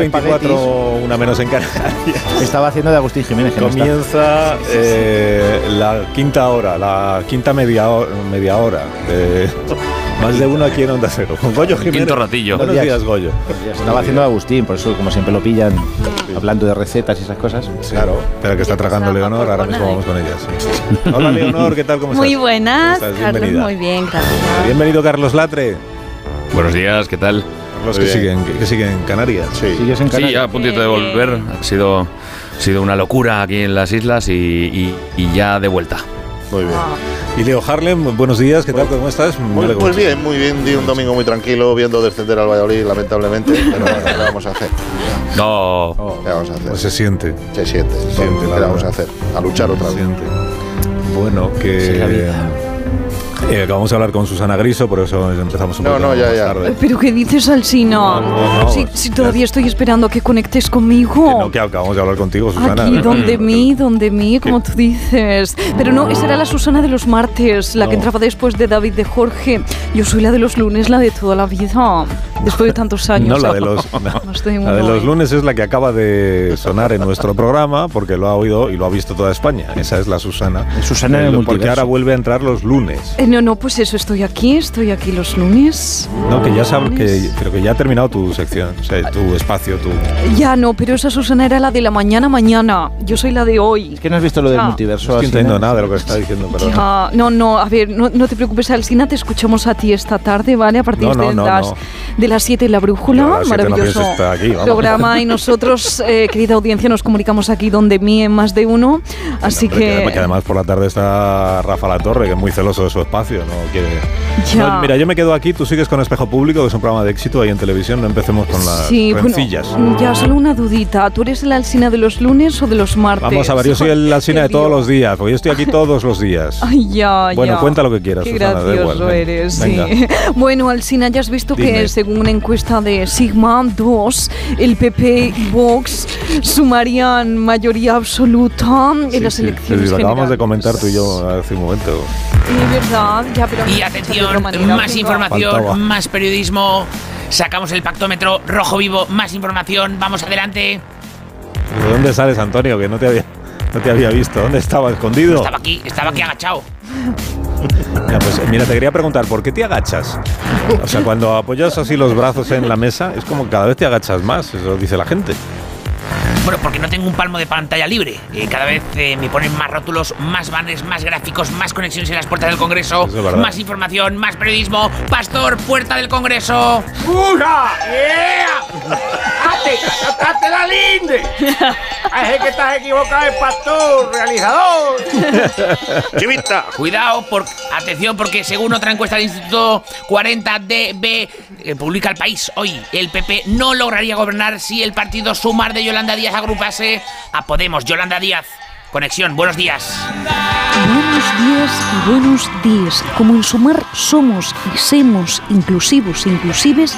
10 y 24, una menos en Canarias. Estaba haciendo de Agustín Jiménez. Comienza eh, la quinta hora, la quinta media, media hora. más de uno aquí en Onda Cero. Con Goyo Jiménez. Quinto ratillo. Buenos días, Goyo. Estaba haciendo de Agustín, por eso como siempre lo pillan hablando de recetas y esas cosas. Claro, pero que está tragando Leonor, ahora mismo vamos con ellas. Hola Leonor, ¿qué tal? ¿Cómo estás? Muy buenas, Carlos, muy bien, gracias. Bienvenido Carlos Latre. Buenos días, ¿qué tal? Los que siguen, que, siguen en Canarias. Sí, en Canarias? sí ya a puntito de volver. Ha sido, ha sido una locura aquí en las islas y, y, ya de vuelta. Muy bien. Y Leo Harlem, buenos días, ¿qué tal? ¿Cómo estás? Muy, bien, muy bien. Di un domingo muy tranquilo viendo descender al Valladolid, lamentablemente. Pero ¿qué vamos a hacer? No. ¿Qué vamos a hacer? Pues se siente. Se siente. Se siente ¿Qué vamos a hacer? A luchar otra vez. Bueno, que... Eh, vamos a hablar con Susana Griso, por eso empezamos un no, poco no, ya, ya. tarde. ¿Pero qué dices, Alsina? No, si, si, todavía estoy esperando a que conectes conmigo. Que no, que acabamos de hablar contigo, Susana. Aquí, donde mí, donde mí, como tú dices. Pero no, esa era la Susana de los martes, la que entraba después de David de Jorge. Yo soy la de los lunes, la de toda la vida. Después de tantos años. No, la de los, la de los lunes es la que acaba de sonar en nuestro programa, porque lo ha oído y lo ha visto toda España. Esa es la Susana. Susana en el Porque ahora vuelve a entrar los lunes. Eh, no, no, pues eso, estoy aquí, estoy aquí los lunes. No, que ya sabes, que creo que ya ha terminado tu sección, o sea, tu espacio, tu... Ya no, pero esa Susana era la de la mañana mañana, yo soy la de hoy. Es que no has visto lo del multiverso. No estoy entendiendo nada de lo que está diciendo, perdón. no, no, a ver, no, te preocupes, Alcina, te escuchamos a ti esta tarde, ¿vale? A partir de, las, de las 7 la brújula, maravilloso programa y nosotros, eh, querida audiencia, nos comunicamos aquí donde mí en más de uno, así que... que... además por la tarde está Rafa La Torre, que es muy celoso de su espacio, ¿no? mira, yo me quedo aquí, tú sigues con Espejo Público, que es un programa de éxito ahí en televisión, no empecemos con las sí, ya, solo una dudita, ¿tú eres la Alcina de los lunes o de los martes? Vamos a ver, yo soy el Alsina de todos los días, porque yo estoy aquí todos los días. Ay, ya, bueno, cuenta lo que quieras, Qué gracioso eres, sí. Bueno, Alsina, ya has visto que según una encuesta de Sigma 2, el PP y Vox sumarían mayoría absoluta en las elecciones sí, lo acabamos de comentar tú y yo hace un momento. Sí, verdad, ya y atención, más información, más periodismo. Sacamos el pactómetro rojo vivo, más información. Vamos adelante. ¿De dónde sales, Antonio? Que no te había, no te había visto. ¿Dónde estaba? ¿Escondido? Estaba aquí, estaba aquí agachado. pues mira, te quería preguntar, ¿por qué te agachas? O sea, cuando apoyas así los brazos en la mesa, es como cada vez te agachas más, eso dice la gente. Bueno, porque no tengo un palmo de pantalla libre. Eh, cada vez eh, me ponen más rótulos, más banners, más gráficos, más conexiones en las puertas del Congreso, más información, más periodismo. Pastor, puerta del Congreso. ¡Uja! ¡Yeah! ¡Ate! ¡Ate la linde! Es que estás equivocado, el pastor, realizador. Chivita. Cuidado, por, atención, porque según otra encuesta del Instituto 40DB, eh, publica el país hoy, el PP no lograría gobernar si el partido Sumar de Yolanda Díaz agrupase a Podemos. Yolanda Díaz. Conexión, buenos días. Buenos días y buenos días. Como en Sumar somos y somos inclusivos inclusives,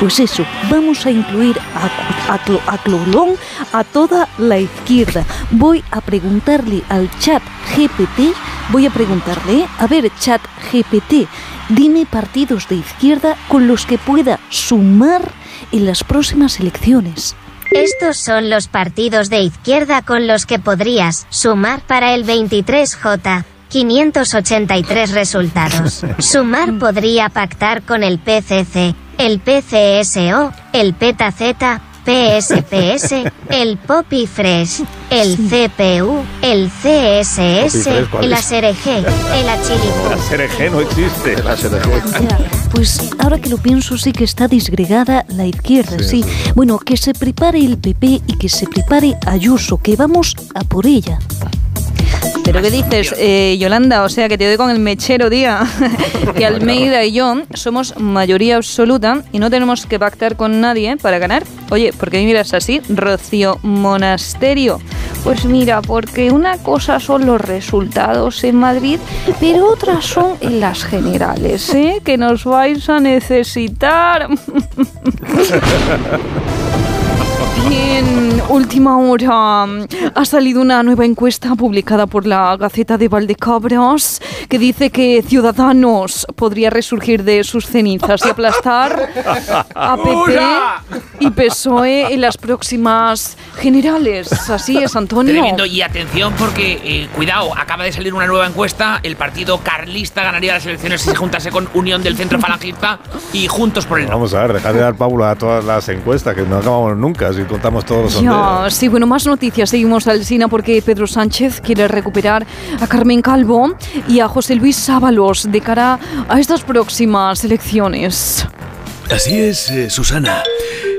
pues eso, vamos a incluir a, a, Clolón a toda la izquierda. Voy a preguntarle al chat GPT, voy a preguntarle, a ver, chat GPT, dime partidos de izquierda con los que pueda sumar en las próximas elecciones. Estos son los partidos de izquierda con los que podrías sumar para el 23J. 583 resultados. Sumar podría pactar con el PCC, el PCSO, el PETAZ, PSPS, el Poppy Fresh, el CPU, el CSS, el ASRG, el Achirico. El ASRG no existe. El ASRG. Pues ahora que lo pienso sí que está disgregada la izquierda, sí. Bueno, que se prepare el PP y que se prepare Ayuso, que vamos a por ella. ¿Pero qué dices, eh, Yolanda? O sea, que te doy con el mechero, día. que Almeida y yo somos mayoría absoluta y no tenemos que pactar con nadie para ganar. Oye, ¿por qué miras así, Rocío Monasterio? Pues mira, porque una cosa son los resultados en Madrid, pero otras son en las generales, ¿eh? Que nos vais a necesitar. En última hora ha salido una nueva encuesta publicada por la Gaceta de Valdecabras que dice que Ciudadanos podría resurgir de sus cenizas y aplastar a PP y PSOE en las próximas generales. Así es, Antonio. Tremendo. Y atención porque, eh, cuidado, acaba de salir una nueva encuesta. El partido carlista ganaría las elecciones si se juntase con Unión del Centro Falangista y Juntos por el Vamos a ver, dejar de dar pábula a todas las encuestas, que no acabamos nunca si contamos todos los sondeos. sí, bueno, más noticias. Seguimos al Sina porque Pedro Sánchez quiere recuperar a Carmen Calvo y a José Luis Sábalos de cara a estas próximas elecciones. Así es, eh, Susana.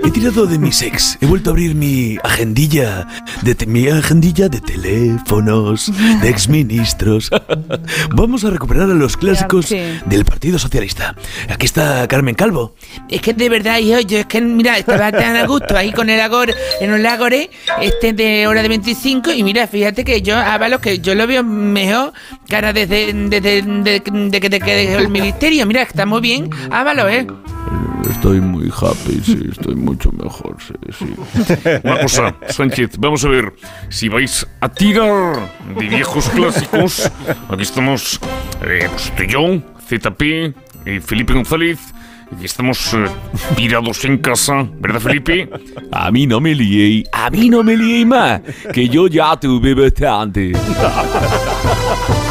He tirado de mis ex. He vuelto a abrir mi agendilla de te- mi agendilla de teléfonos, de exministros. Vamos a recuperar a los clásicos qué? del Partido Socialista. Aquí está Carmen Calvo. Es que de verdad, yo, yo es que, mira, estaba tan a gusto ahí con el agor, en el agore, este de hora de 25, y mira, fíjate que yo, Ábalos, que yo lo veo mejor, cara desde, desde de, de que te quedes el ministerio, mira, está muy bien, Ábalos, ¿eh? Estoy muy happy, sí, estoy mucho mejor, sí, sí. Una cosa, Sánchez, vamos a ver si vais a tirar de viejos clásicos. Aquí estamos, eh, pues, tú y yo, ZP, y Felipe González. Y estamos eh, tirados en casa, ¿verdad, Felipe? A mí no me lié, a mí no me lié más, que yo ya tuve bastante.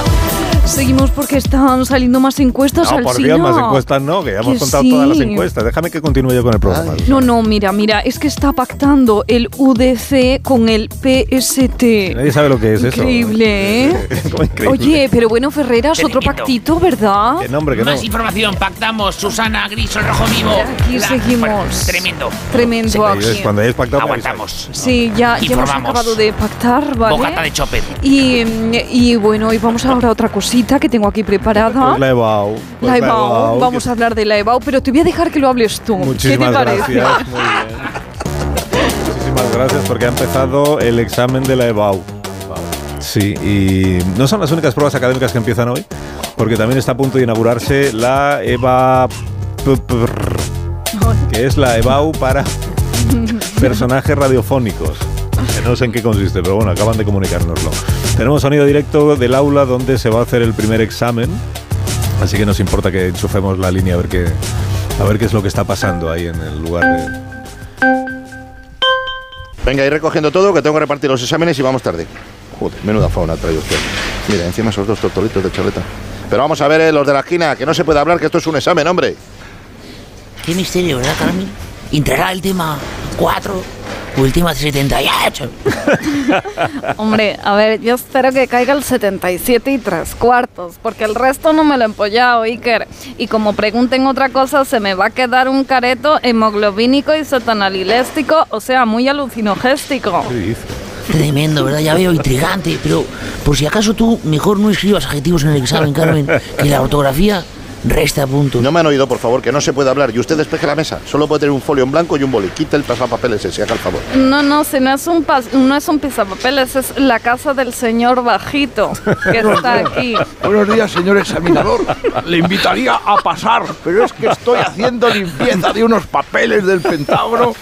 Seguimos porque están saliendo más encuestas No, al por. Dios, más encuestas no, que ya hemos Que contado todas las encuestas. Déjame que continúe yo con el programa. No, no, mira, mira, es que está pactando el UDC con el PST. Nadie sabe lo que es eso. Increíble, ¿eh? ¿Cómo increíble? Oye, pero bueno, Ferreras, otro pactito, ¿verdad? Que nombre, que no. Más información, pactamos, Susana Gris, el rojo vivo. Aquí seguimos. bueno, tremendo. Tremendo Sí, aquí. Cuando hayáis pactado, me Aguantamos. Sí, ya, ya hemos acabado de pactar, ¿vale? Bocata de chopper. Y, y bueno, y vamos ahora a otra cosita que tengo aquí preparada. Pues la EBAU. Pues la EBAU, EBAU, vamos a hablar de la EBAU, pero te voy a dejar que lo hables tú. Muchísimas ¿Qué te parece? gracias. Muy bien. Muchísimas gracias porque ha empezado el examen de la EBAU. Sí, y no son las únicas pruebas académicas que empiezan hoy, porque también está a punto de inaugurarse la EVA, que es la EBAU para personajes radiofónicos. No sé en qué consiste, pero bueno, acaban de comunicárnoslo. Tenemos sonido directo del aula donde se va a hacer el primer examen, así que nos importa que enchufemos la línea a ver qué, a ver qué es lo que está pasando ahí en el lugar de... Venga, ir recogiendo todo, que tengo que repartir los exámenes y vamos tarde. Joder, menuda fauna trae usted. Mira, encima esos dos tortolitos de charleta. Pero vamos a ver eh, los de la esquina, que no se puede hablar, que esto es un examen, hombre. Qué misterio, ¿verdad, Carmen? ¿Entrará el tema 4 tema 78? Hombre, a ver, yo espero que caiga el 77 y tres cuartos, porque el resto no me lo he empollado, Iker. Y como pregunten otra cosa, se me va a quedar un careto hemoglobínico y sotanaliléstico, o sea, muy alucinogéstico. Tremendo, ¿verdad? Ya veo, intrigante. Pero por si acaso tú mejor no escribas adjetivos en el examen, Carmen, que la ortografía resta puntos. No me han oído, por favor, que no se puede hablar. Y usted despeje la mesa. Solo puede tener un folio en blanco y un boli. Quita el pasapapeles ese, haga el favor. No, no, si no es un pas- no es un pisapapeles, es la casa del señor bajito que está aquí. Buenos días, señor examinador. Le invitaría a pasar, pero es que estoy haciendo limpieza de unos papeles del Pentágono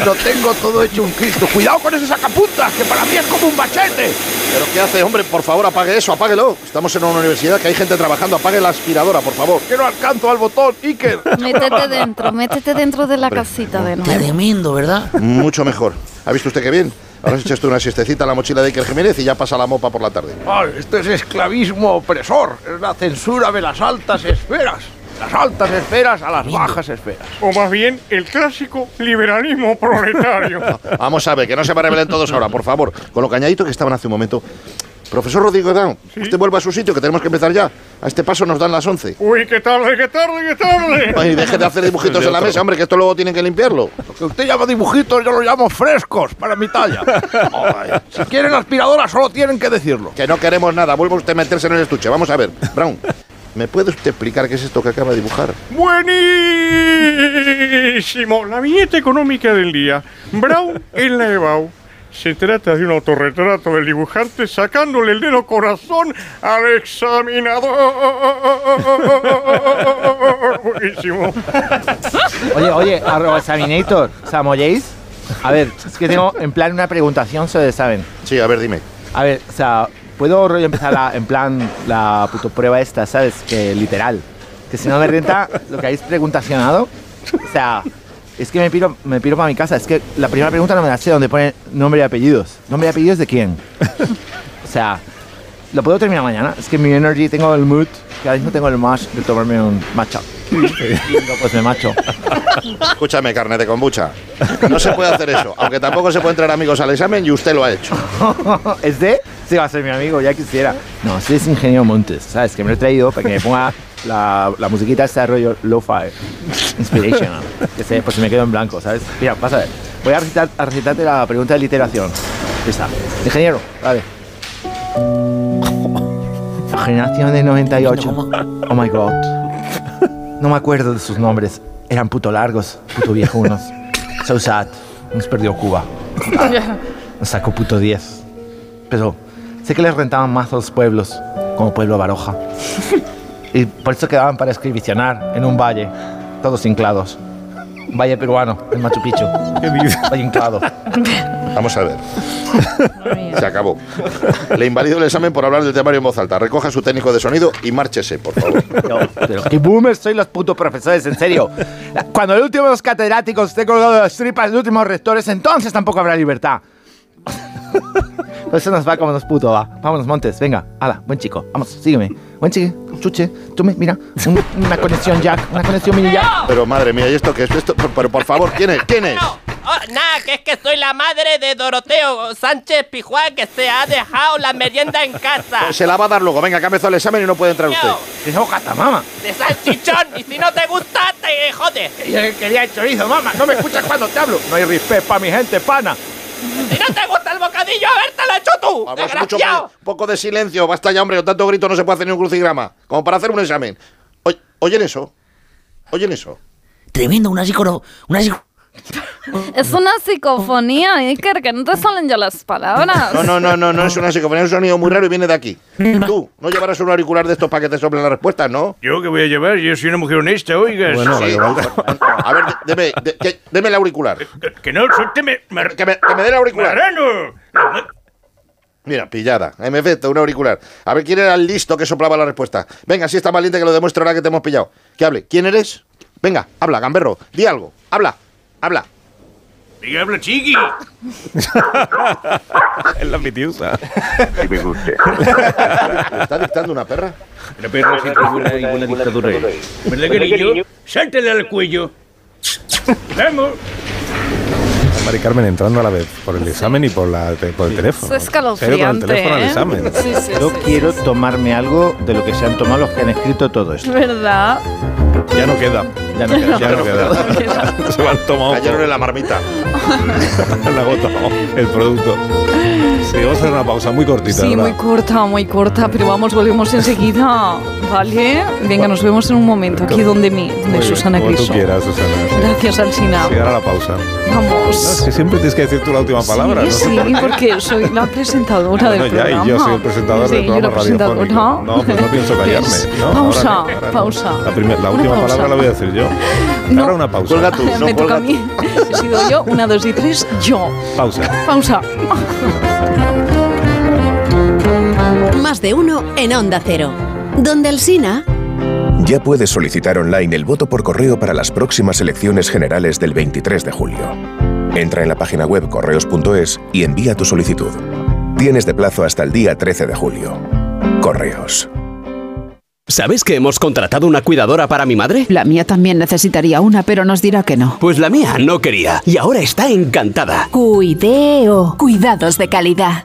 y lo tengo todo hecho un Cristo. Cuidado con ese sacapuntas, que para mí es como un machete. ¿Pero qué hace, hombre? Por favor, apague eso, apáguelo. Estamos en una universidad que hay gente trabajando. Apague la aspiradora, por favor. Que no alcanzo al botón, Iker. Métete dentro, métete dentro de la casita de nuevo. Tremendo, ¿verdad? Mucho mejor. ¿Ha visto usted qué bien? Ahora se echa usted una siestecita a la mochila de Iker Jiménez y ya pasa la mopa por la tarde. Ah, esto es esclavismo opresor. Es la censura de las altas esferas. Las altas esferas a las bajas esferas. O más bien, el clásico liberalismo proletario. Vamos a ver, que no se me rebelen todos ahora, por favor. Con lo cañadito que estaban hace un momento. Profesor Rodrigo Down, usted vuelva a su sitio, que tenemos que empezar ya. A este paso nos dan las 11. Uy, qué tarde, qué tarde, qué tarde. Ay, deje de hacer dibujitos en la mesa, hombre, que esto luego tienen que limpiarlo. Lo que usted llama dibujitos, yo lo llamo frescos para mi talla. Ay, si quieren aspiradora, solo tienen que decirlo. Que no queremos nada, vuelva usted a meterse en el estuche. Vamos a ver, Brown, ¿me puede usted explicar qué es esto que acaba de dibujar? Buenísimo. La viñeta económica del día. Brown en la EBAU. Se trata de un autorretrato del dibujante sacándole el dedo corazón al examinador. Buenísimo. Oye, oye, arroba examinator, ¿Samoyéis? A ver, es que tengo en plan una preguntación sobre saben. Sí, a ver, dime. A ver, o sea, ¿puedo rollo empezar la- en plan la puto prueba esta, ¿sabes? Que literal. Que si no me renta lo que habéis preguntacionado. O sea, es que me piro, me piro para mi casa. Es que la primera pregunta no me la sé, donde pone nombre y apellidos. ¿Nombre y apellidos de quién? O sea, ¿lo puedo terminar mañana? Es que mi energy, tengo el mood, que ahora mismo tengo el mash de tomarme un matcha. Y digo, pues me macho. Escúchame, carne de kombucha. No se puede hacer eso, aunque tampoco se puede traer amigos al examen y usted lo ha hecho. ¿Es de? Sí, va a ser mi amigo, ya quisiera. No, sí es ingeniero Montes, ¿sabes? Que me lo he traído para que me ponga la, la musiquita esta de rollo lo-fi, inspirational. Que sé, pues si me quedo en blanco, ¿sabes? Mira, vas a ver. Voy a, recitar, a recitarte la pregunta de literación. Ahí está. Ingeniero, vale. La generación de 98. Oh my god. No me acuerdo de sus nombres. Eran puto largos, puto viejunos. So sad. Nos perdió Cuba. Nos sacó puto 10. Pero sé que les rentaban más a los pueblos, como Pueblo Baroja. Y por eso quedaban para escribicionar en un valle, todos inclados. Valle peruano, en Machu Picchu. Valle inclado. Vamos a ver. Se acabó. Le invalido el examen por hablar del temario en voz alta. Recoja su técnico de sonido y márchese, por favor. Pero qué boomers soy los putos profesores, en serio. Cuando el último de los catedráticos esté colgado de las tripas de los últimos rectores, entonces tampoco habrá libertad. Eso nos va como nos puto va. Vámonos, Montes, venga. Hala, buen chico. Vamos, sígueme. Buen chico, chuche. Tú me, mira, un- una conexión jack, una conexión mini jack. Pero madre mía, ¿y esto qué es? Esto, pero, pero, por favor, ¿quién es? ¿Quién es? Oh, nada, que es que soy la madre de Doroteo Sánchez Pijuán que se ha dejado la merienda en casa. Se la va a dar luego. Venga, que ha empezado el examen y no puede entrar usted. ¡Qué gata, mamá! De salchichón y si no te gusta te jodes. Yo quería el chorizo, mamá. No me escuchas cuando te hablo. No hay respeto para mi gente, pana. Si no te gusta el bocadillo, a ver, te lo hecho tú. Vamos, mucho más- poco de silencio. Basta ya, hombre. Con tanto grito no se puede hacer ni un crucigrama. Como para hacer un examen. Oy- ¿Oyen eso? ¿Oyen eso? Tremendo, una psicoro... Una psico- Es una psicofonía, Iker, que no te salen ya las palabras. No, no, no, no, no es una psicofonía, es un sonido muy raro y viene de aquí. Tú, no llevarás un auricular de estos para que te soplen las respuestas, ¿no? ¿Yo qué voy a llevar? Yo soy una mujer honesta, oigas. Bueno, Sí, A ver, de- deme, de- que- deme el auricular. Que no, suélteme. Que me, que me dé el auricular. ¡Marrano! Mira, pillada. En efecto, un auricular. A ver quién era el listo que soplaba la respuesta. Venga, si está valiente que lo demuestre ahora que te hemos pillado. Que hable. ¿Quién eres? Venga, habla, gamberro. Di algo. Habla. Habla. Diga, habla, chiqui. es la pitiusa. Sí, me gusta. ¿Está dictando una perra? Una perra siempre buena y buena dictadura. ¿Verdad, cariño? Sáltale al cuello. Vamos. Mari Carmen entrando a la vez por el examen y por, la, por el teléfono. Es escalofriante, Pero con el teléfono al ¿eh? examen. Sí, sí, Yo sí. quiero tomarme algo de lo que se han tomado los que han escrito todo esto. ¿Verdad? Ya no queda. Ya no queda. Ya no queda. Se lo han tomado. Cayeron en la marmita. Le ha agotado el producto. Sí, vamos a hacer una pausa muy cortita. Sí, ¿verdad? muy corta, muy corta, pero vamos, volvemos enseguida, ¿vale? Venga, nos vemos en un momento aquí donde mí, Muy donde bien, Susana como tú quieras, Susana. sí. Gracias, Alsina. Sí, ahora la pausa. No, Vamos. es que siempre tienes que decir tú la última palabra. Sí, no sé sí, porque soy la presentadora del Bueno, ya, programa. y yo soy el presentador sí, del yo la programa radiofónico. presentadora. No, pues no pienso callarme. No, pausa, ahora no, ahora no. pausa. La, primer- la última pausa. palabra la voy a decir yo. No. Ahora una pausa. Cuelga tú, no Me toca a mí. He sido yo, una, dos y tres, yo. Pausa. Pausa. Más de uno en Onda Cero. Donde Alsina. Ya puedes solicitar online el voto por correo para las próximas elecciones generales del 23 de julio. Entra en la página web correos.es y envía tu solicitud. Tienes de plazo hasta el día 13 de julio. Correos. ¿Sabes que hemos contratado una cuidadora para mi madre? La mía también necesitaría una, pero nos dirá que no. Pues la mía no quería y ahora está encantada. Cuideo. Cuidados de calidad.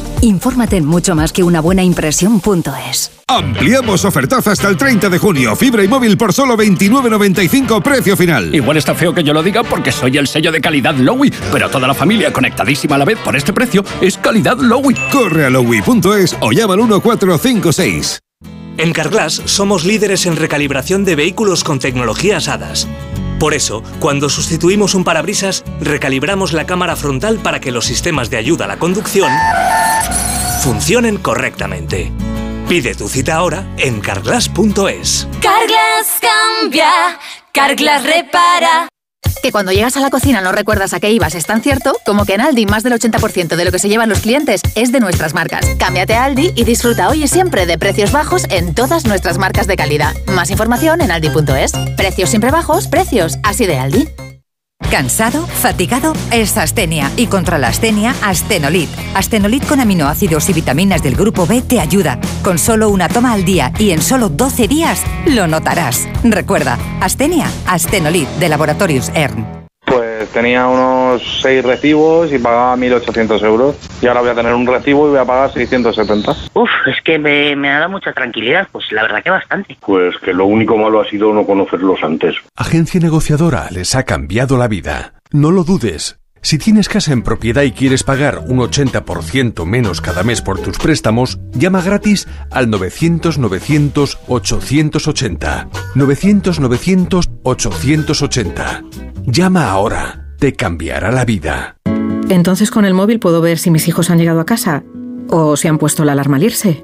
Infórmate en mucho más que una buena impresión.es. Ampliamos ofertas hasta el 30 de junio. Fibra y móvil por solo 29.95 precio final. Igual está feo que yo lo diga porque soy el sello de calidad Lowy, pero toda la familia conectadísima a la vez por este precio es calidad Lowy. Corre a lowy.es o llama al 1456. En Carglass somos líderes en recalibración de vehículos con tecnologías HADAS. Por eso, cuando sustituimos un parabrisas, recalibramos la cámara frontal para que los sistemas de ayuda a la conducción funcionen correctamente. Pide tu cita ahora en carglass.es. Carglass cambia, Carglass repara. Que cuando llegas a la cocina no recuerdas a qué ibas es tan cierto como que en Aldi más del 80% de lo que se llevan los clientes es de nuestras marcas. Cámbiate a Aldi y disfruta hoy y siempre de precios bajos en todas nuestras marcas de calidad. Más información en aldi.es. Precios siempre bajos, precios así de Aldi. ¿Cansado? ¿Fatigado? Es astenia. Y contra la astenia, Astenolit. Astenolit con aminoácidos y vitaminas del grupo B te ayuda. Con solo una toma al día y en solo 12 días, lo notarás. Recuerda, Astenia, Astenolit de Laboratorios ERN. Pues tenía unos 6 recibos y pagaba 1.800 euros. Y ahora voy a tener un recibo y voy a pagar 670. Uf, es que me, me ha dado mucha tranquilidad. Pues la verdad que bastante. Pues que lo único malo ha sido no conocerlos antes. Agencia negociadora les ha cambiado la vida. No lo dudes. Si tienes casa en propiedad y quieres pagar un 80% menos cada mes por tus préstamos, llama gratis al 900-900-880. 900-900-880. Llama ahora. Te cambiará la vida. Entonces con el móvil puedo ver si mis hijos han llegado a casa o si han puesto la alarma al irse.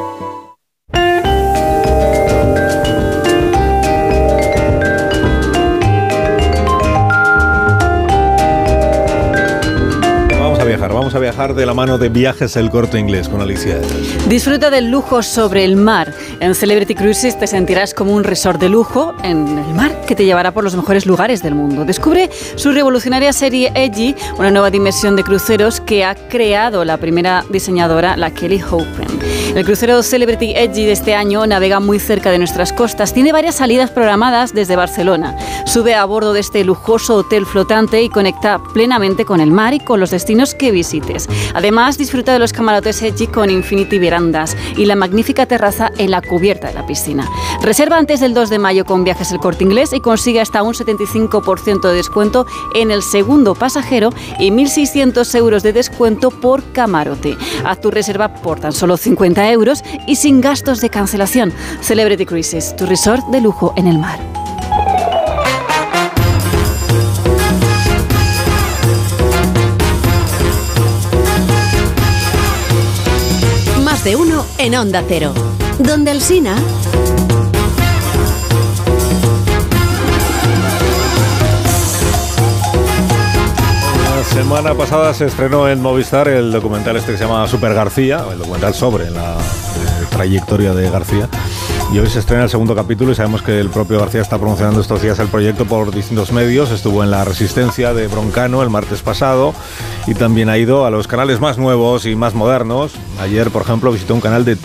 A viajar de la mano de Viajes El Corte Inglés con Alicia. Disfruta del lujo sobre el mar. En Celebrity Cruises te sentirás como un resort de lujo en el mar que te llevará por los mejores lugares del mundo. Descubre su revolucionaria serie Edgy, una nueva dimensión de cruceros que ha creado la primera diseñadora, la Kelly Hopen. El crucero Celebrity Edgy de este año navega muy cerca de nuestras costas. Tiene varias salidas programadas desde Barcelona. Sube a bordo de este lujoso hotel flotante y conecta plenamente con el mar y con los destinos que Además, disfruta de los camarotes Edgy con Infinity Verandas y la magnífica terraza en la cubierta de la piscina. Reserva antes del 2 de mayo con Viajes El Corte Inglés y consigue hasta un 75% de descuento en el segundo pasajero y 1.600 euros de descuento por camarote. Haz tu reserva por tan solo 50 euros y sin gastos de cancelación. Celebrity Cruises, tu resort de lujo en el mar. De uno en Onda Cero. Donde el Sina. La semana pasada se estrenó en Movistar el documental este que se llama Super García, el documental sobre la eh, trayectoria de García. Y hoy se estrena el segundo capítulo y sabemos que el propio García está promocionando estos días el proyecto por distintos medios. Estuvo en La Resistencia de Broncano el martes pasado y también ha ido a los canales más nuevos y más modernos. Ayer, por ejemplo, visitó un canal de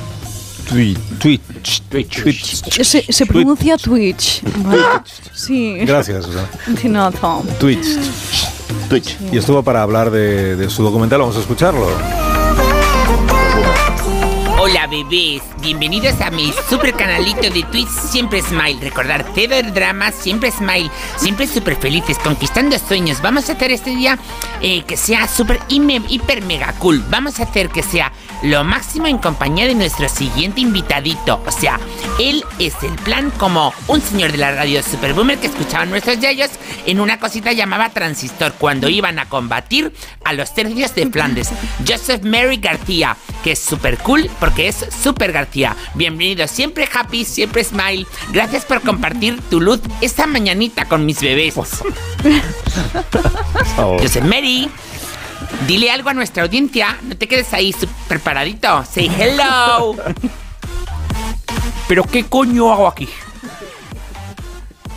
Twitch. Twitch. Twitch. Se, se pronuncia Twitch. ¿vale? Sí. Gracias, Susana. De nada. Twitch. Twitch. Y estuvo para hablar de, de su documental. Vamos a escucharlo. Hola bebés, bienvenidos a mi super canalito de Twitch Siempre Smile. Recordar cero drama, siempre Smile, siempre súper felices, conquistando sueños. Vamos a hacer este día eh, que sea súper hiper mega cool. Vamos a hacer que sea lo máximo en compañía de nuestro siguiente invitadito. O sea, él es el plan como un señor de la radio Super Boomer que escuchaban nuestros yayos en una cosita llamada transistor cuando iban a combatir a los tercios de Flandes. Joseph Mary García, que es súper cool porque es Super García. Bienvenido, siempre happy, siempre smile. Gracias por compartir tu luz esta mañanita con mis bebés. Joseph Mary. Dile algo a nuestra audiencia. No te quedes ahí paradito. Say hello. ¿Pero qué coño hago aquí?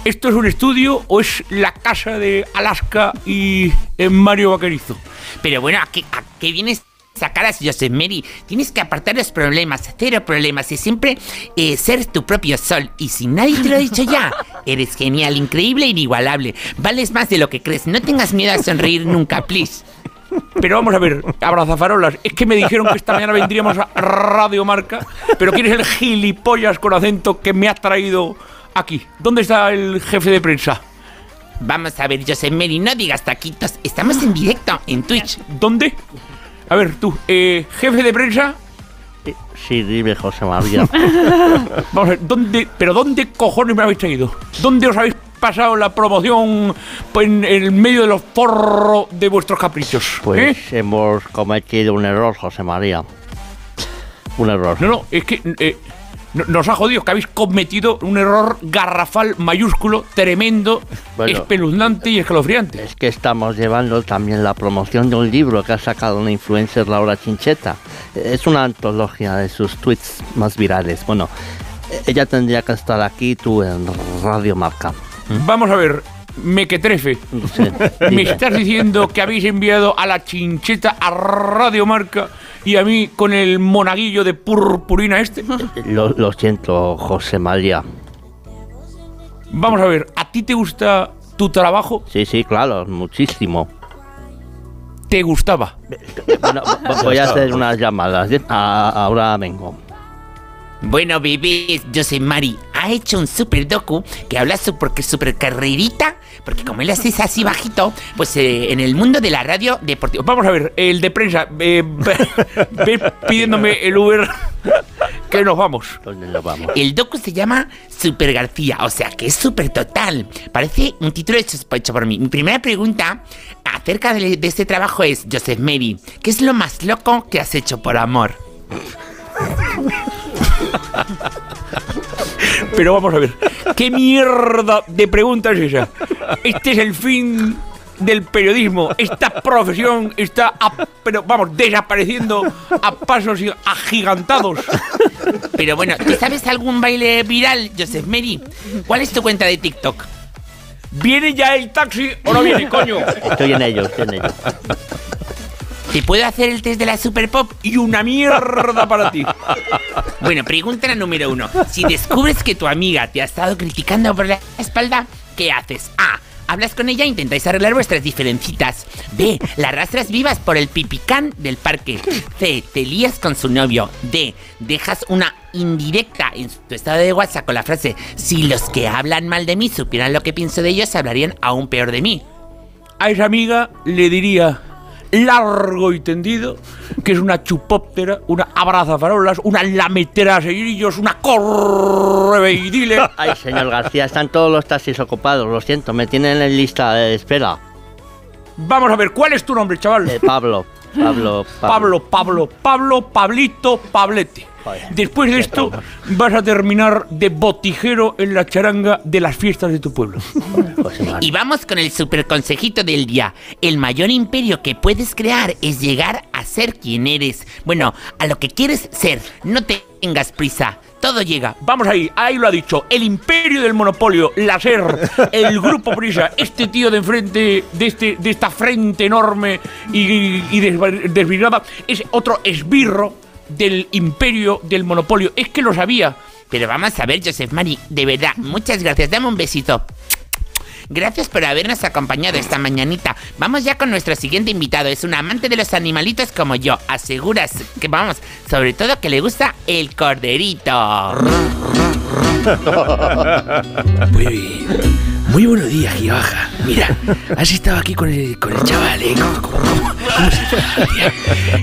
¿Esto es un estudio o es la casa de Alaska y eh, Mario Vaquerizo? Pero bueno, ¿a qué, a qué vienes sacaras Joseph Mary? Tienes que apartar los problemas, cero problemas y siempre eh, ser tu propio sol. Y si nadie te lo ha dicho ya, eres genial, increíble e inigualable. Vales más de lo que crees. No tengas miedo a sonreír nunca, please. Pero vamos a ver, abrazafarolas, es que me dijeron que esta mañana vendríamos a Radio Marca, pero ¿quién es el gilipollas con acento que me ha traído aquí? ¿Dónde está el jefe de prensa? Vamos a ver, Joseph Mary, no digas taquitos. Estamos en directo en Twitch. ¿Dónde? A ver, tú, eh, jefe de prensa. Sí, dime, José María. Vamos a ver, ¿dónde, pero ¿dónde cojones me habéis traído? ¿Dónde os habéis pasado la promoción pues, en el medio de los forros de vuestros caprichos? Pues ¿eh? hemos cometido un error, José María. Un error. No, no, es que eh, nos ha jodido que habéis cometido un error garrafal, mayúsculo, tremendo, Bueno. espeluznante y escalofriante. Es que estamos llevando también la promoción de un libro que ha sacado una influencer, Laura Chincheta. Es una antología de sus tweets más virales. Bueno, ella tendría que estar aquí, tú en Radio Marca. Vamos a ver, mequetrefe. Me dime. estás diciendo que habéis enviado a la chincheta a Radio Marca y a mí con el monaguillo de purpurina este. Lo, lo siento, José María. Vamos a ver, ¿a ti te gusta tu trabajo? Sí, sí, claro, muchísimo. ¿Te gustaba? Bueno, vo- voy a hacer unas llamadas. ¿eh? A- ahora vengo. Bueno, bebés, Joseph Mari ha hecho un super docu que habla su, porque super carrerita, porque como él hace así bajito, pues eh, en el mundo de la radio deportiva. Vamos a ver, el de prensa, eh, pidiéndome el Uber que nos vamos. ¿Dónde nos vamos? El docu se llama Super García, o sea que es súper total. Parece un título hecho, hecho por mí. Mi primera pregunta acerca de, de este trabajo es, Joseph Mary, ¿qué es lo más loco que has hecho por amor? Pero vamos a ver, ¿qué mierda de pregunta es esa? Este es el fin del periodismo. Esta profesión está, a- pero vamos, desapareciendo a pasos agigantados. Pero bueno, ¿tú sabes algún baile viral, Joseph Mary? ¿Cuál es tu cuenta de TikTok? ¿Viene ya el taxi o no viene, coño? Estoy en ello, estoy en ello. ¿Te puedo hacer el test de la Super Pop? Y una mierda para ti. Bueno, pregunta la número uno. Si descubres que tu amiga te ha estado criticando por la espalda, ¿qué haces? A. Hablas con ella e intentáis arreglar vuestras diferencitas. B. La arrastras vivas por el pipicán del parque. C. Te lías con su novio. D. Dejas una indirecta en tu estado de WhatsApp con la frase Si los que hablan mal de mí supieran lo que pienso de ellos, hablarían aún peor de mí. A esa amiga le diría largo y tendido que es una chupóptera, una abrazafarolas, una lametera a seguidillos, una correveidile. Ay, señor García, están todos los taxis ocupados. Lo siento, me tienen en lista de espera. Vamos a ver, ¿cuál es tu nombre, chaval? Eh, Pablo, Pablo, Pablo, Pablo, Pablo, Pablito, Pablete. Después de esto vas a terminar de botijero en la charanga de las fiestas de tu pueblo. Y vamos con el super consejito del día. El mayor imperio que puedes crear es llegar a ser quien eres. Bueno, a lo que quieres ser. No tengas prisa. Todo llega. Vamos ahí, ahí lo ha dicho. El imperio del monopolio, la SER, el grupo Prisa, este tío de enfrente, de, este, de esta frente enorme y, y desvirgada, es otro esbirro del imperio del monopolio. Es que lo sabía. Pero vamos a ver, Joseph Mari, de verdad, muchas gracias. Dame un besito. Gracias por habernos acompañado esta mañanita. Vamos ya con nuestro siguiente invitado. Es un amante de los animalitos como yo. Aseguras que vamos, sobre todo que le gusta el corderito. Muy, muy buenos días, Gibaja. Mira, has estado aquí con el, con el chaval, ¿eh? ¿Cómo, cómo- cómo- cómo se llama, tía?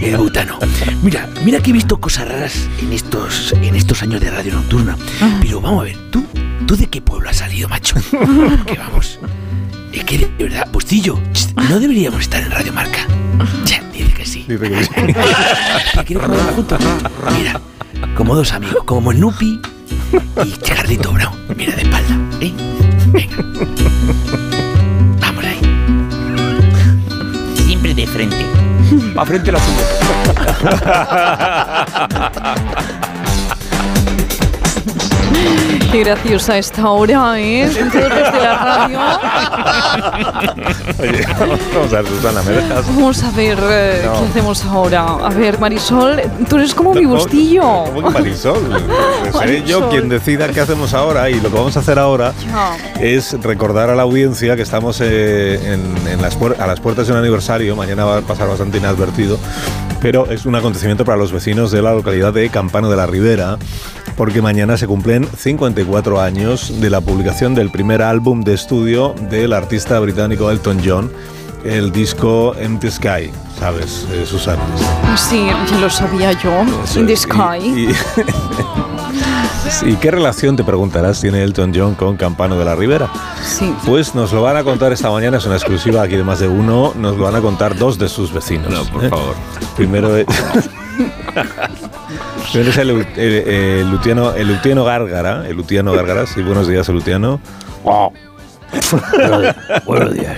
El butano. Mira, mira que he visto cosas raras en estos, en estos años de radio nocturna. Pero vamos a ver, ¿tú, ¿tú de qué pueblo has salido, macho? Que vamos. Es que de verdad, Bustillo, no deberíamos estar en Radio Marca. Ya, dice que sí. Dice que sí. quiero juntos. Mira, como dos amigos, como Snoopy y Chicardito Brown. Mira de espalda, ¿eh? Venga. Siempre de frente. A frente la Qué graciosa esta hora, ¿eh? Todos desde la radio. Oye, vamos a ver, Susana, ¿me dejas? Vamos a ver eh, No. qué hacemos ahora. A ver, Marisol, tú eres como mi No, bustillo. ¿Cómo que Marisol? Seré yo Marisol. quien decida qué hacemos ahora y lo que vamos a hacer ahora Ya. es recordar a la audiencia que estamos eh, en, en las puer- a las puertas de un aniversario, mañana va a pasar bastante inadvertido, pero es un acontecimiento para los vecinos de la localidad de Campano de la Ribera, porque mañana se cumplen 54 años de la publicación del primer álbum de estudio del artista británico Elton John, el disco Empty Sky, ¿sabes, eh, Susana? Sí, ya lo sabía yo. Eso In the es. sky. Y, y- ¿Y qué relación, te preguntarás, tiene Elton John con Campano de la Ribera? Sí. Pues nos lo van a contar esta mañana, es una exclusiva aquí de más de uno, nos lo van a contar dos de sus vecinos. No, por favor. Primero Primero es el, el, el Lutiano, el Lutiano Gárgara, el Lutiano Gárgara, sí, buenos días, el Lutiano. Buenos días.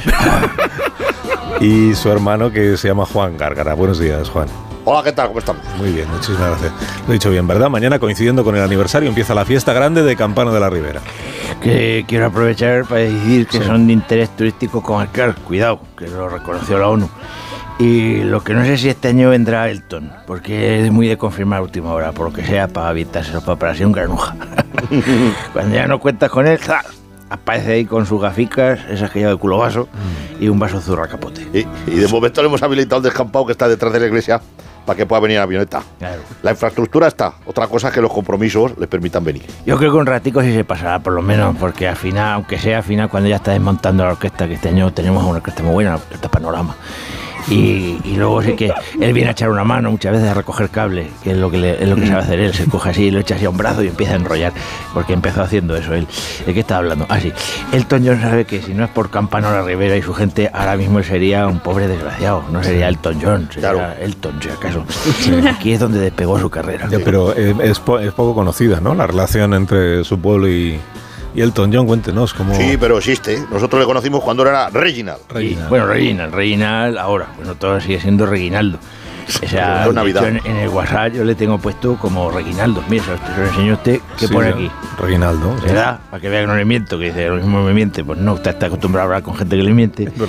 Y su hermano que se llama Juan Gárgara. Buenos días, Juan. Hola, ¿qué tal? ¿Cómo estamos? Muy bien, muchísimas gracias. Lo he dicho bien, ¿verdad? Mañana, coincidiendo con el aniversario, empieza la fiesta grande de Campano de la Ribera. Que quiero aprovechar para decir que Sí. son de interés turístico comarcal. Cuidado, que lo reconoció la ONU. Y lo que no sé si este año vendrá Elton, porque es muy de confirmar a última hora, por lo que sea, para evitarse los paparazzi un granuja. Cuando ya no cuentas con él, ¡zas! aparece ahí con sus gaficas, esas que lleva de culo vaso, y un vaso zurra capote. Y, y de momento le hemos habilitado el descampado que está detrás de la iglesia para que pueda venir la avioneta. La infraestructura está. Otra cosa es que los compromisos les permitan venir. Yo creo que un ratico sí se pasará, por lo menos, porque al final, aunque sea al final, cuando ya está desmontando la orquesta, que este año tenemos una orquesta muy buena, la orquesta Panorama. Y, y luego sí que él viene a echar una mano muchas veces a recoger cable, que es lo que, le- es lo que sabe hacer él. Se coge así, lo echa así a un brazo y empieza a enrollar, porque empezó haciendo eso él. ¿De qué está hablando? Ah, sí. Elton John sabe que si no es por Campano la Rivera y su gente, ahora mismo sería un pobre desgraciado. No sería Elton John, sería Elton, si acaso. Aquí es donde despegó su carrera. Pero es, es poco conocida, ¿no? La relación entre su pueblo y, y Elton John, cuéntenos cómo... Sí, pero existe. Nosotros le conocimos cuando era Reginald. Y, bueno, Reginald, Reginald ahora, bueno, todo sigue siendo Reginaldo. O sea, Pero es Navidad. de hecho, en, en el WhatsApp yo le tengo puesto como Reginaldo. Mira, se lo, a usted. ¿Qué Sí, pone aquí? Reginaldo. sí. ¿Verdad? Para que vea que no le miento, que dice lo mismo me miente. Pues no, usted está acostumbrado a hablar con gente que le miente.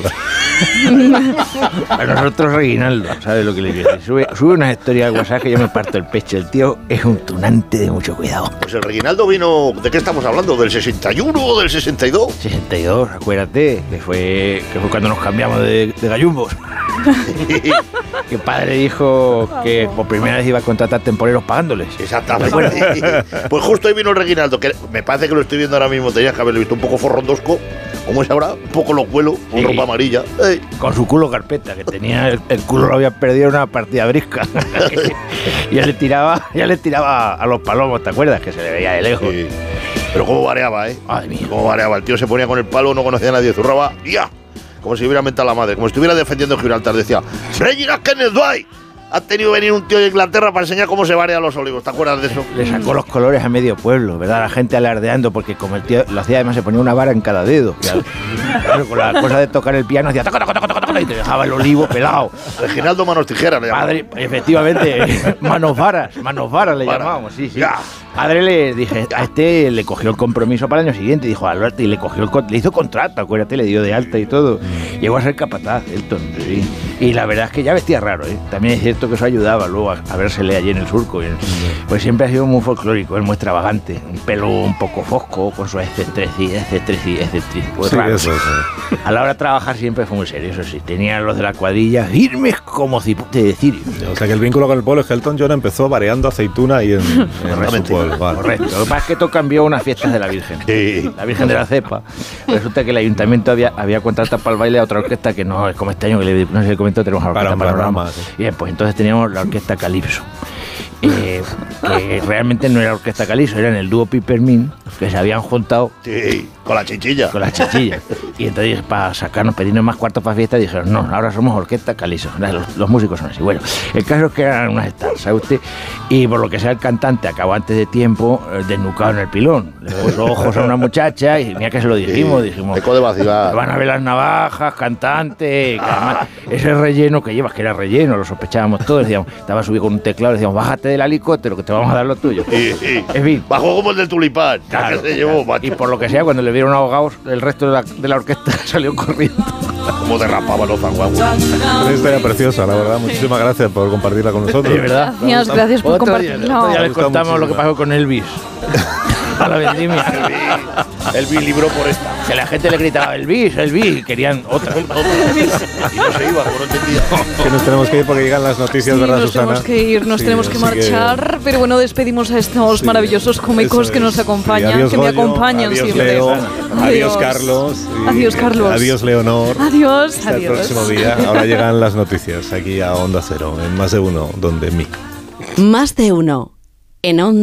Para nosotros Reginaldo, ¿sabes lo que le decir? Sube, sube unas historias al WhatsApp que yo me parto el pecho. El tío es un tunante de mucho cuidado. Pues el Reginaldo vino. ¿De qué estamos hablando? ¿Del 61 o del 62? 62, acuérdate, que fue, que fue cuando nos cambiamos de, de gallumbos. que padre dijo que por primera vez iba a contratar temporeros pagándoles. Exactamente. pues justo ahí vino el Reginaldo, que me parece que lo estoy viendo ahora mismo. Tenías que haberlo visto un poco forrondosco. ¿Cómo es ahora? Un poco los vuelos, con Sí. ropa amarilla. Ey. Con su culo carpeta, que tenía el, el culo lo había perdido en una partida brisca. y ya le tiraba, ya le tiraba a los palomos, ¿te acuerdas? Que se le veía de lejos. Pero cómo variaba, ¿eh? Madre mía. Cómo variaba. El tío se ponía con el palo, no conocía a nadie, zurraba, ¡ya! Como si hubiera mentado la madre, como si estuviera defendiendo Gibraltar. Decía, Reginald Kenneth Dwight, ha tenido que venir un tío de Inglaterra para enseñar cómo se varean los olivos. ¿Te acuerdas de eso? Le sacó los colores a medio pueblo, ¿verdad? La gente alardeando, porque como el tío lo hacía, además se ponía una vara en cada dedo. Claro, con la cosa de tocar el piano, hacía toca, toca, toca, toca, y te dejaba el olivo pelado. Reginaldo Manos Tijeras, le llamaba. Padre, efectivamente, manos varas, manos varas le llamábamos, sí, sí. Padre le dije, a este le cogió el compromiso para el año siguiente, dijo Alberto, y le cogió el le hizo contrato, acuérdate, le dio de alta y todo. Llegó a ser capataz, Elton, sí. Y la verdad es que ya vestía raro, ¿eh? También es cierto que eso ayudaba luego a, a vérsele allí en el surco. y pues siempre ha sido muy folclórico, él muy extravagante, un pelo un poco fosco, con su excentricidad, excentricidad, excentricidad, pues Sí, raro. eso, eso. A la hora de trabajar siempre fue muy serio, eso sí. Tenía los de la cuadrilla firmes como cipote de cirio. O sea que el vínculo con el pueblo es que Elton John empezó variando aceituna ahí en, en su Vale. Correcto. Lo que pasa es que todo cambió unas fiestas de la Virgen. La Virgen de la Cepa. Resulta que el ayuntamiento había, había contratado para el baile a otra orquesta que no es como este año, que le, no sé si le comentó, tenemos la orquesta panorama, sí. Bien, pues entonces teníamos la orquesta Calipso. Eh, que realmente no era orquesta Calipso, era en el dúo Pipermin, que se habían juntado Sí, con la chichilla. con las chichillas. Y entonces, para sacarnos, pedirnos más cuartos para fiesta, dijeron, no, ahora somos orquesta calizo. Los, los músicos son así. Bueno, el caso es que eran unas stars, ¿sabe usted? Y por lo que sea, el cantante acabó antes de tiempo eh, desnucado en el pilón. Le puso ojos a una muchacha y mira que se lo dijimos, dijimos. Eco de vacilar. Van a ver las navajas, cantante. además, ese relleno que llevas, que era relleno, lo sospechábamos todos. Decíamos, estaba subido con un teclado, decíamos, bájate del helicóptero, que te vamos a dar lo tuyo. Y, y En fin. bajó como el del tulipán. Claro, que se llevó, macho. Y por lo que sea, cuando le vieron ahogados, el resto de la, de la orquesta salió corriendo. Como derrapaba los zaguaguas. Una historia preciosa, la verdad. Muchísimas gracias por compartirla con nosotros. De verdad. Gracias, gracias por otro día les contamos lo que muchísimo. pasó con Elvis. A la vendimia. Elvis libró por esta. Que la gente le gritaba Elvis, Elvis, querían otra. Y no se iba, no entendía. Que nos tenemos que ir porque llegan las noticias, Sí, ¿verdad, nos Susana? tenemos que ir, nos Sí, tenemos que marchar, pero bueno, despedimos a estos Sí, maravillosos cómicos eso que nos es. acompañan, Sí, adiós, que me Goyo, acompañan adiós, siempre. Leo, adiós, Carlos. y Adiós, Carlos. Adiós, Leonor. Adiós, Hasta el adiós. próximo día. Ahora llegan las noticias aquí a Onda Cero, en más de uno, donde mí. Más de uno. En Onda